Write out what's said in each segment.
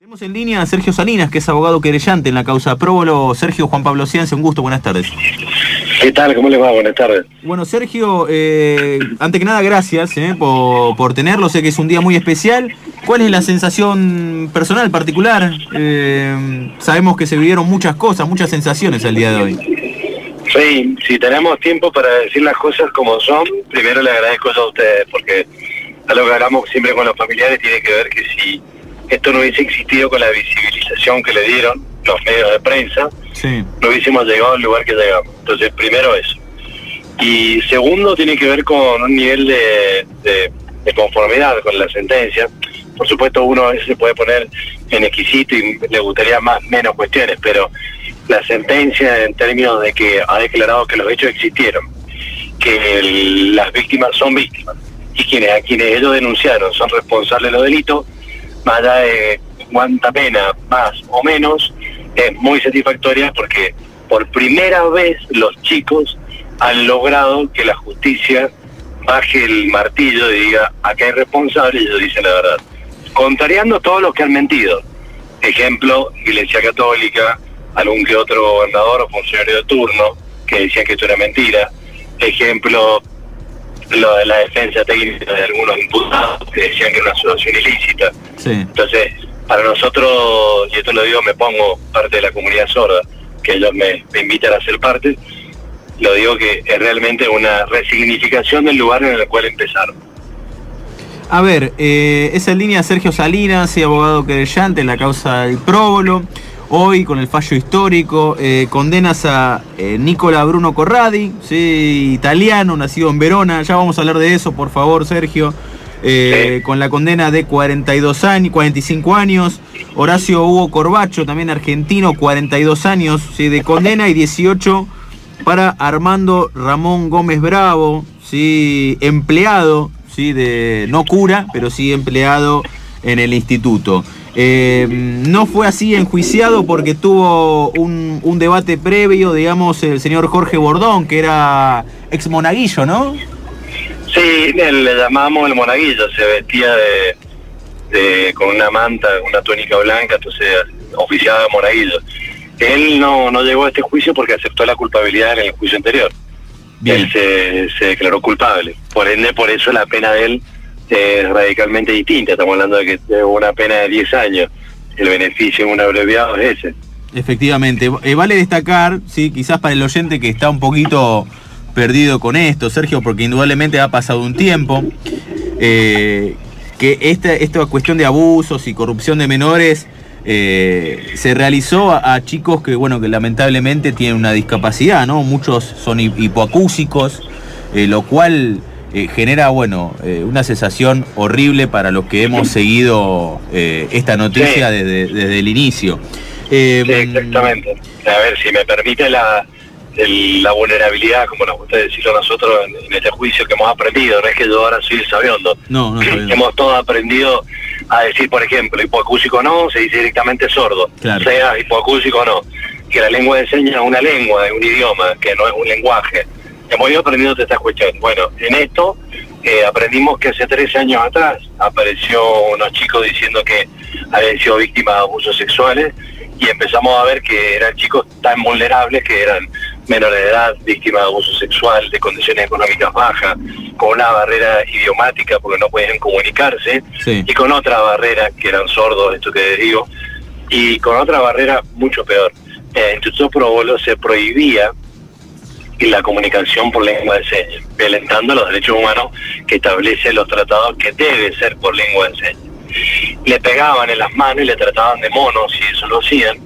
Tenemos en línea a Sergio Salinas, que es abogado querellante en la causa Próbolo. Sergio Juan Pablo Ciencio, un gusto, buenas tardes. ¿Qué tal? ¿Cómo les va? Buenas tardes. Bueno, Sergio, eh, ante que nada, gracias eh, por, por, tenerlo. Sé que es un día muy especial. ¿Cuál es la sensación personal, particular? Eh, sabemos que se vivieron muchas cosas, muchas sensaciones el día de hoy. Sí, si tenemos tiempo para decir las cosas como son, primero le agradezco a ustedes, porque a lo que hablamos siempre con los familiares tiene que ver que si esto no hubiese existido con la visibilización que le dieron los medios de prensa, no hubiésemos llegado al lugar que llegamos. Entonces, primero eso. Y segundo, tiene que ver con un nivel de, conformidad con la sentencia. Por supuesto, uno a veces se puede poner en exquisito y le gustaría más menos cuestiones, pero la sentencia en términos de que ha declarado que los hechos existieron, que las víctimas son víctimas y quienes a quienes ellos denunciaron son responsables de los delitos, más allá de cuánta pena, más o menos, es muy satisfactoria porque por primera vez los chicos han logrado que la justicia baje el martillo y diga, acá hay responsable y ellos dicen la verdad. Contrariando todos los que han mentido. Ejemplo, Iglesia Católica, algún que otro gobernador o funcionario de turno que decían que esto era mentira. Ejemplo, lo de la defensa técnica de algunos imputados que decían que era una asociación ilícita. Entonces, para nosotros, y esto lo digo, me pongo parte de la comunidad sorda, que ellos me, invitan a ser parte, lo digo que es realmente una resignificación del lugar en el cual empezaron. A ver, eh, esa línea Sergio Salinas, y abogado querellante en la causa del próbolo. Hoy, con el fallo histórico, eh, condenas a eh, Nicola Bruno Corradi, ¿sí? italiano, nacido en Verona. Ya vamos a hablar de eso, por favor, Sergio. Eh, con la condena de 42 años, 45 años. Horacio Hugo Corbacho, también argentino, 42 años ¿sí? de condena y 18 para Armando Ramón Gómez Bravo, ¿sí? empleado, ¿sí? de, no cura, pero sí empleado en el instituto. Eh, no fue así enjuiciado porque tuvo un, un, debate previo, digamos, el señor Jorge Bordón, que era ex monaguillo, ¿no? Sí, le llamamos el monaguillo, se vestía de, con una manta, una túnica blanca, entonces oficiaba de monaguillo. Él no, no llegó a este juicio porque aceptó la culpabilidad en el juicio anterior. Él se, se declaró culpable. Por ende, por eso la pena de él es radicalmente distinta. Estamos hablando de que una pena de 10 años. El beneficio en un abreviado es ese. Efectivamente. Eh, vale destacar, sí, quizás para el oyente que está un poquito perdido con esto, Sergio, porque indudablemente ha pasado un tiempo, eh, que esta, esta cuestión de abusos y corrupción de menores eh, se realizó a, chicos que, bueno, que lamentablemente tienen una discapacidad, ¿no? Muchos son hipoacúsicos, lo cual eh, genera, bueno, eh, una sensación horrible para los que hemos seguido eh, esta noticia desde, el inicio. sí, exactamente. A ver, si me permite la, la vulnerabilidad, como nos gusta decirlo nosotros en, este juicio que hemos aprendido, no es que yo ahora soy el sabiondo. No, no, hemos todos aprendido a decir, por ejemplo, hipoacúsico no, se dice directamente sordo, sea hipoacúsico o no, que la lengua de señas es una lengua, es un idioma, que no es un lenguaje. Hemos ido aprendiendo de estas cuestiones. Bueno, en esto eh, aprendimos que hace 13 años atrás apareció unos chicos diciendo que habían sido víctimas de abusos sexuales y empezamos a ver que eran chicos tan vulnerables que eran menores de edad, víctimas de abuso sexual, de condiciones económicas bajas, con una barrera idiomática porque no podían comunicarse, y con otra barrera, que eran sordos, esto que digo, y con otra barrera mucho peor. En el Instituto Probolo se prohibía la comunicación por lengua de señas, violentando los derechos humanos que establece los tratados que debe ser por lengua de señas. Le pegaban en las manos y le trataban de monos y eso lo hacían,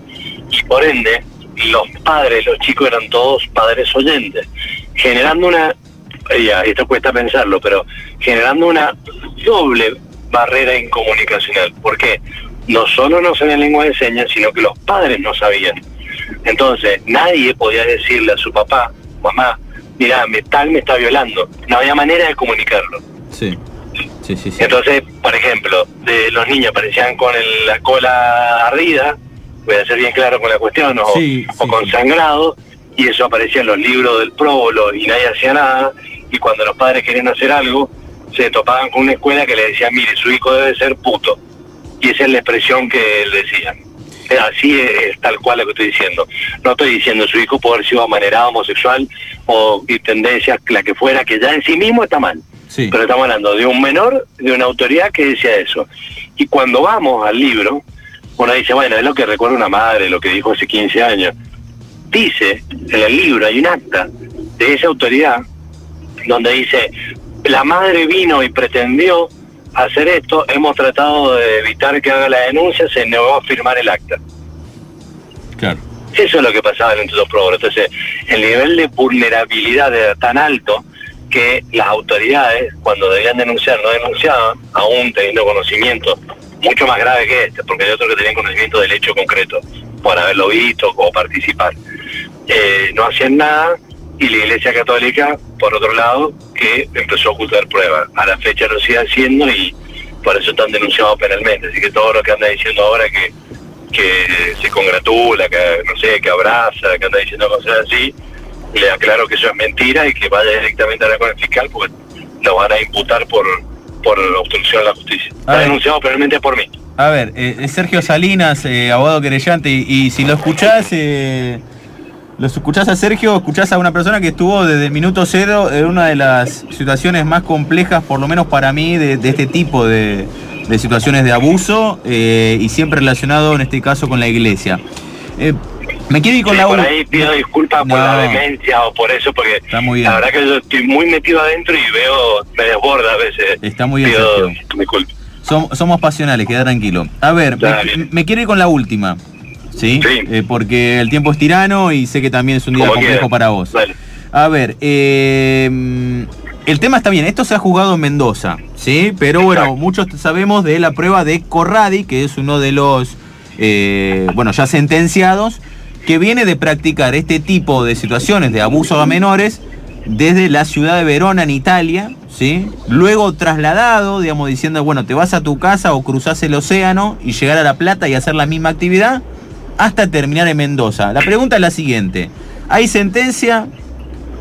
y por ende los padres, los chicos eran todos padres oyentes, generando una, ya, esto cuesta pensarlo, pero generando una doble barrera incomunicacional. ¿Por qué? No solo no sabían lengua de señas, sino que los padres no sabían. Entonces, nadie podía decirle a su papá, mamá, mira, tal me está violando. No había manera de comunicarlo. Sí. Sí, sí, Entonces, por ejemplo, de los niños aparecían con la cola ardida, voy a ser bien claro con la cuestión, o, con sangrado, y eso aparecía en los libros del próbolo y nadie hacía nada, y cuando los padres querían hacer algo, se topaban con una escuela que le decía, mire, su hijo debe ser puto. y esa es la expresión que él decía. Así es, tal cual lo que estoy diciendo. No estoy diciendo su hijo puede haber sido amanerado, homosexual o tendencia, la que fuera, que ya en sí mismo está mal. Pero estamos hablando de un menor, de una autoridad que decía eso. Y cuando vamos al libro, uno dice, bueno, es lo que recuerda una madre, lo que dijo hace 15 años. Dice, en el libro hay un acta de esa autoridad donde dice, la madre vino y pretendió hacer esto, hemos tratado de evitar que haga la denuncia, se negó a firmar el acta. Claro. Eso es lo que pasaba en los Pro. Entonces, el nivel de vulnerabilidad era tan alto que las autoridades, cuando debían denunciar, no denunciaban, aún teniendo conocimiento mucho más grave que este, porque hay otros que tenían conocimiento del hecho concreto, por haberlo visto o participar. Eh, no hacían nada y la Iglesia Católica, por otro lado, que empezó a ocultar pruebas. A la fecha lo sigue haciendo y por eso están denunciados penalmente. Así que todo lo que anda diciendo ahora que, que se congratula, que no sé, que abraza, que anda diciendo cosas así, le aclaro que eso es mentira y que vaya directamente a la con el fiscal porque lo van a imputar por, por obstrucción a la justicia. Está denunciado penalmente por mí. A ver, eh, Sergio Salinas, eh, abogado querellante, y, si lo escuchás, eh, lo escuchás a Sergio, escuchás a una persona que estuvo desde el minuto cero en una de las situaciones más complejas, por lo menos para mí, de, este tipo de, situaciones de abuso eh, y siempre relacionado en este caso con la iglesia. Me quiero ir con la Por ahí pido disculpas por la demencia o por eso, porque la verdad que yo estoy muy metido adentro y veo, me desborda a veces. Está muy bien. somos pasionales, queda tranquilo. A ver, me quiero ir con la última. ¿sí? Eh, porque el tiempo es tirano y sé que también es un día complejo para vos. A ver, eh, el tema está bien, esto se ha jugado en Mendoza, ¿sí? Pero bueno, muchos sabemos de la prueba de Corradi, que es uno de los, eh, bueno, ya sentenciados, que viene de practicar este tipo de situaciones de abuso a menores desde la ciudad de Verona en Italia, ¿sí? Luego trasladado, digamos, diciendo, bueno, te vas a tu casa o cruzás el océano y llegar a La Plata y hacer la misma actividad hasta terminar en Mendoza. La pregunta es la siguiente. Hay sentencia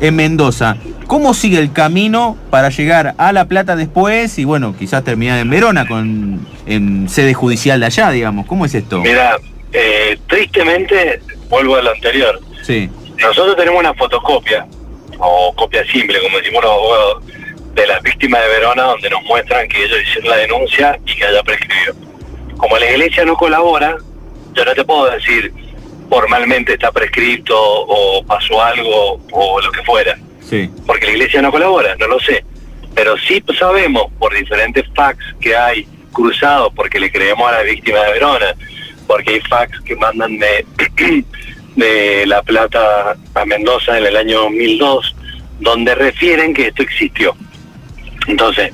en Mendoza. ¿Cómo sigue el camino para llegar a La Plata después y bueno, quizás terminar en Verona con en sede judicial de allá, digamos? ¿Cómo es esto? Mira, eh, tristemente vuelvo a lo anterior. Sí. Nosotros tenemos una fotocopia o copia simple, como decimos los abogados, de las víctimas de Verona donde nos muestran que ellos hicieron la denuncia y que haya prescribido. Como la iglesia no colabora, yo no te puedo decir formalmente está prescrito o pasó algo o lo que fuera. Sí. Porque la iglesia no colabora, no lo sé. Pero sí sabemos por diferentes fax que hay cruzados porque le creemos a la víctima de Verona, porque hay fax que mandan de, de La Plata a Mendoza en el año 2002, donde refieren que esto existió. Entonces,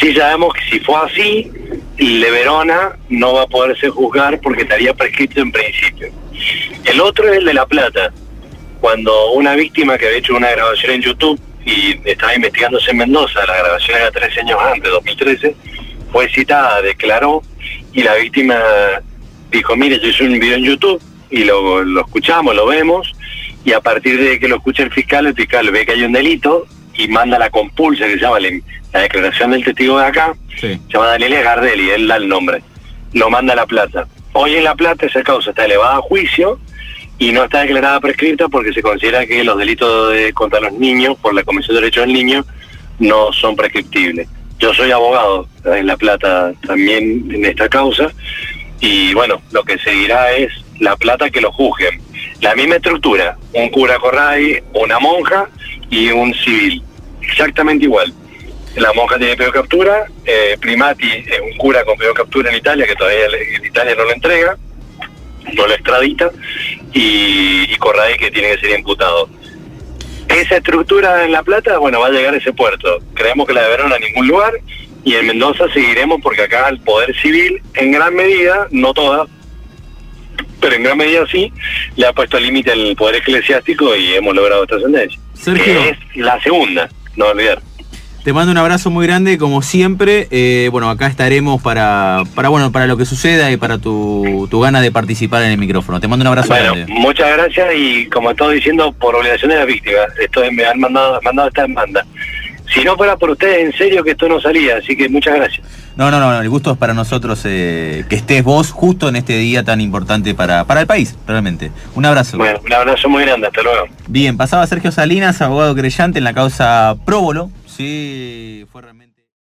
sí sabemos que si fue así, de Verona no va a poderse juzgar porque estaría prescrito en principio. El otro es el de La Plata, cuando una víctima que había hecho una grabación en YouTube y estaba investigándose en Mendoza, la grabación era 13 años antes, 2013, fue citada, declaró y la víctima dijo, mire, yo hice un video en YouTube y lo, lo escuchamos, lo vemos y a partir de que lo escucha el fiscal, el fiscal ve que hay un delito y manda la compulsa que se llama la declaración del testigo de acá, se llama Daniel Gardelli, él da el nombre, lo manda a La Plata. Hoy en La Plata esa causa está elevada a juicio y no está declarada prescrita porque se considera que los delitos de, contra los niños por la Comisión de Derechos del Niño no son prescriptibles. Yo soy abogado en La Plata también en esta causa y bueno, lo que seguirá es La Plata que lo juzguen. La misma estructura, un cura corray, una monja y un civil, exactamente igual. La monja tiene peor captura, eh, Primati es un cura con peor captura en Italia, que todavía en Italia no lo entrega, no lo extradita, y, y que tiene que ser imputado. Esa estructura en La Plata, bueno, va a llegar a ese puerto. Creemos que la de Verona a ningún lugar, y en Mendoza seguiremos porque acá el poder civil, en gran medida, no toda, pero en gran medida sí, le ha puesto límite al poder eclesiástico y hemos logrado esta sentencia. Sergio. es la segunda, no olvidar. Te mando un abrazo muy grande, como siempre. Eh, bueno, acá estaremos para, para, bueno, para lo que suceda y para tu, tu gana de participar en el micrófono. Te mando un abrazo bueno, Muchas gracias y como estoy diciendo, por obligación de la víctima, esto me han mandado, mandado esta demanda. si no fuera por ustedes, en serio que esto no salía, así que muchas gracias. No, no, no, el gusto es para nosotros eh, que estés vos justo en este día tan importante para, para el país, realmente. Un abrazo. Bueno, un abrazo muy grande, hasta luego. Bien, pasaba Sergio Salinas, abogado creyente en la causa Próbolo. Sí, fue realmente...